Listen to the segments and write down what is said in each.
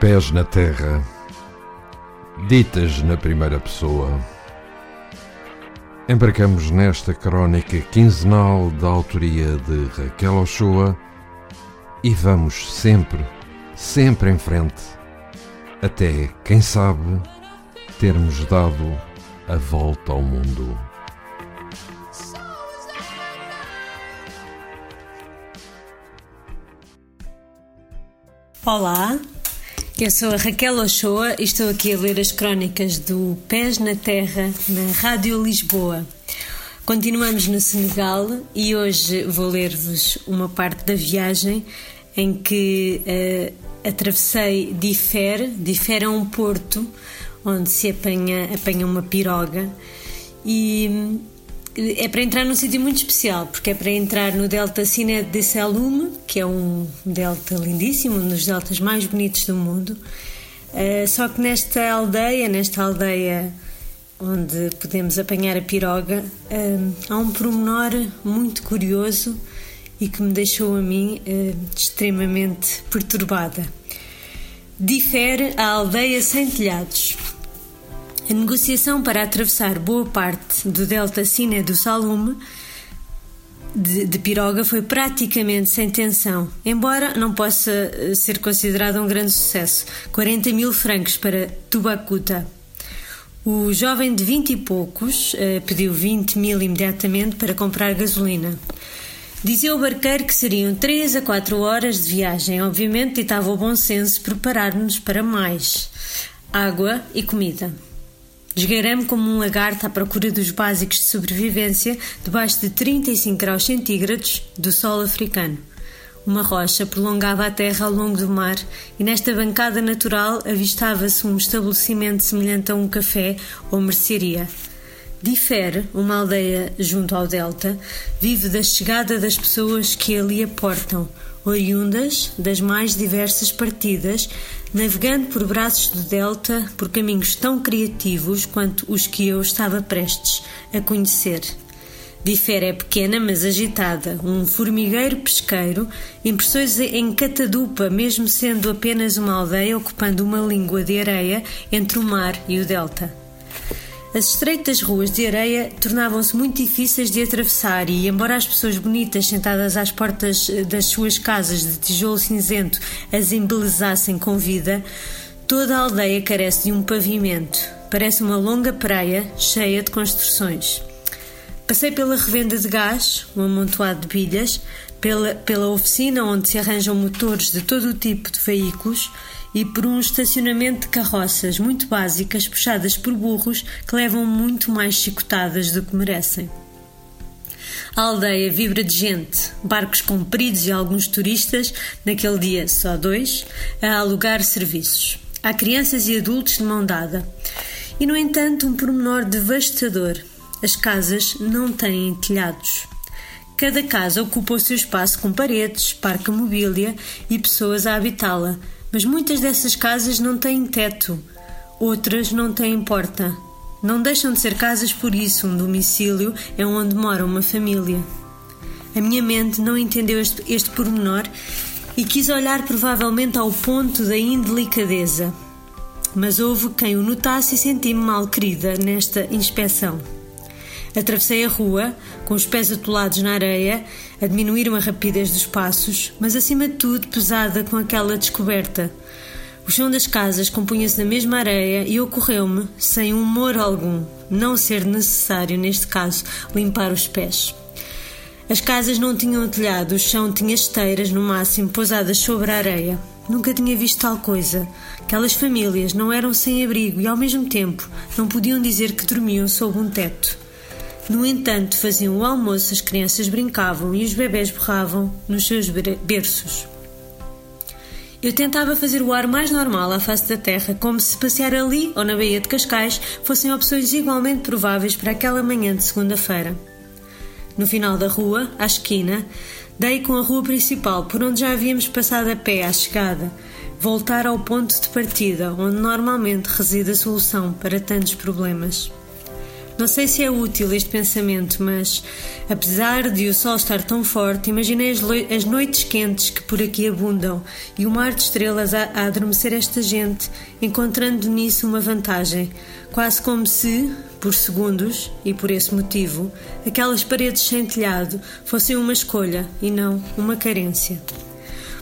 Pés na terra, ditas na primeira pessoa. Embarcamos nesta crónica quinzenal da autoria de Raquel Ochoa e vamos sempre, sempre em frente, até, quem sabe, termos dado a volta ao mundo. Olá, eu sou a Raquel Ochoa e estou aqui a ler as crónicas do Pés na Terra na Rádio Lisboa. Continuamos no Senegal e hoje vou ler-vos uma parte da viagem em que uh, atravessei Differ. Differ é um porto onde se apanha, apanha uma piroga e é para entrar num sítio muito especial, porque é para entrar no Delta Cine de Salume, que é um delta lindíssimo, um dos deltas mais bonitos do mundo. Uh, só que nesta aldeia, nesta aldeia onde podemos apanhar a piroga, uh, há um promenor muito curioso e que me deixou a mim uh, extremamente perturbada. Difere a aldeia sem telhados. A negociação para atravessar boa parte do delta Sina do Salume de, de, Piroga foi praticamente sem tensão, embora não possa eh, ser considerado um grande sucesso. 40 mil francos para Tubacuta. O jovem de 20 e poucos eh, pediu 20 mil imediatamente para comprar gasolina. Dizia o barqueiro que seriam 3 a 4 horas de viagem. Obviamente, ditava o bom senso preparar-nos para mais água e comida. Esgueirei-me como um lagarto à procura dos básicos de sobrevivência debaixo de 35 graus centígrados do sol africano. Uma rocha prolongava a terra ao longo do mar e nesta bancada natural avistava-se um estabelecimento semelhante a um café ou mercearia. Difere, uma aldeia junto ao delta, vive da chegada das pessoas que ali aportam, oriundas das mais diversas partidas, navegando por braços do delta por caminhos tão criativos quanto os que eu estava prestes a conhecer. Difere é pequena, mas agitada, um formigueiro pesqueiro, impressões em catadupa, mesmo sendo apenas uma aldeia ocupando uma língua de areia entre o mar e o delta. As estreitas ruas de areia tornavam-se muito difíceis de atravessar e, embora as pessoas bonitas sentadas às portas eh, das suas casas de tijolo cinzento as embelezassem com vida, toda a aldeia carece de um pavimento. Parece uma longa praia cheia de construções. Passei pela revenda de gás, um amontoado de bilhas, pela, pela oficina onde se arranjam motores de todo o tipo de veículos e por um estacionamento de carroças muito básicas puxadas por burros que levam muito mais chicotadas do que merecem. A aldeia vibra de gente, barcos compridos e alguns turistas, naquele dia só dois, a alugar serviços. Há crianças e adultos de mão dada. E, no entanto, um pormenor devastador: as casas não têm telhados. Cada casa ocupa o seu espaço com paredes, parque mobília e pessoas a habitá-la, mas muitas dessas casas não têm teto, outras não têm porta. Não deixam de ser casas por isso, um domicílio é onde mora uma família. A minha mente não entendeu este, este pormenor e quis olhar provavelmente ao ponto da indelicadeza. Mas houve quem o notasse e senti-me mal querida nesta inspeção. Atravessei a rua, com os pés atolados na areia, a diminuir uma rapidez dos passos, mas acima de tudo pesada com aquela descoberta. O chão das casas compunha-se da mesma areia e ocorreu-me, sem humor algum, não ser necessário, neste caso, limpar os pés. As casas não tinham telhado, o chão tinha esteiras, no máximo, pousadas sobre a areia. Nunca tinha visto tal coisa. Aquelas famílias não eram sem abrigo e, ao mesmo tempo, não podiam dizer que dormiam sob um teto. No entanto, faziam o almoço, as crianças brincavam e os bebés borravam nos seus berços. Eu tentava fazer o ar mais normal à face da terra, como se passear ali ou na Baía de Cascais fossem opções igualmente prováveis para aquela manhã de segunda-feira. No final da rua, à esquina, dei com a rua principal, por onde já havíamos passado a pé à chegada, voltar ao ponto de partida, onde normalmente reside a solução para tantos problemas. Não sei se é útil este pensamento, mas apesar de o sol estar tão forte, imaginei as, as noites quentes que por aqui abundam e o mar de estrelas a, a adormecer esta gente, encontrando nisso uma vantagem, quase como se, por segundos, e por esse motivo, aquelas paredes sem telhado fossem uma escolha e não uma carência.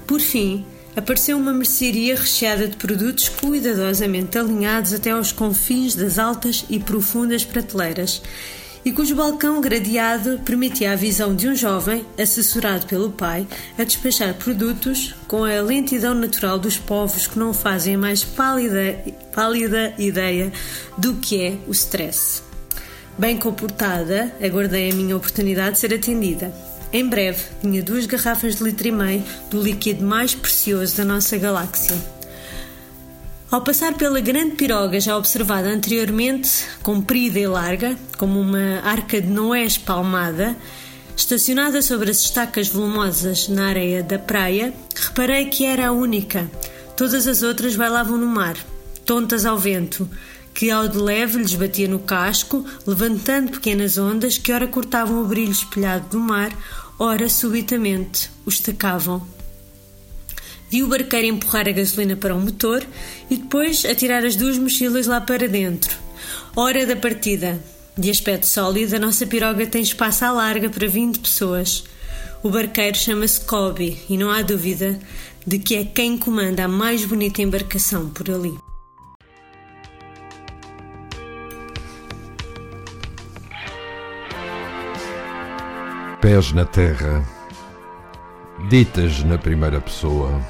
Por fim, apareceu uma mercearia recheada de produtos cuidadosamente alinhados até aos confins das altas e profundas prateleiras, e cujo balcão gradeado permitia a visão de um jovem, assessorado pelo pai, a despachar produtos com a lentidão natural dos povos que não fazem a mais pálida, pálida ideia do que é o stress. Bem comportada, aguardei a minha oportunidade de ser atendida. Em breve, tinha duas garrafas de litro e meio do líquido mais precioso da nossa galáxia. Ao passar pela grande piroga já observada anteriormente, comprida e larga, como uma arca de Noé espalmada, estacionada sobre as estacas volumosas na areia da praia, reparei que era a única. Todas as outras bailavam no mar, tontas ao vento, que ao de leve lhes batia no casco, levantando pequenas ondas que ora cortavam o brilho espelhado do mar, ora subitamente o estacavam. Vi o barqueiro empurrar a gasolina para o motor e depois atirar as duas mochilas lá para dentro. Hora da partida. De aspecto sólido, a nossa piroga tem espaço à larga para 20 pessoas. O barqueiro chama-se Kobe e não há dúvida de que é quem comanda a mais bonita embarcação por ali. Pés na terra, ditas na primeira pessoa.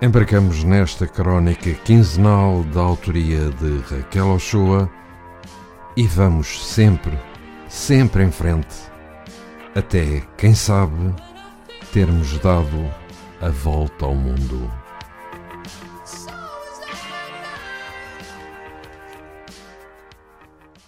Embarcamos nesta crónica quinzenal da autoria de Raquel Ochoa e vamos sempre, sempre em frente, até, quem sabe, termos dado a volta ao mundo.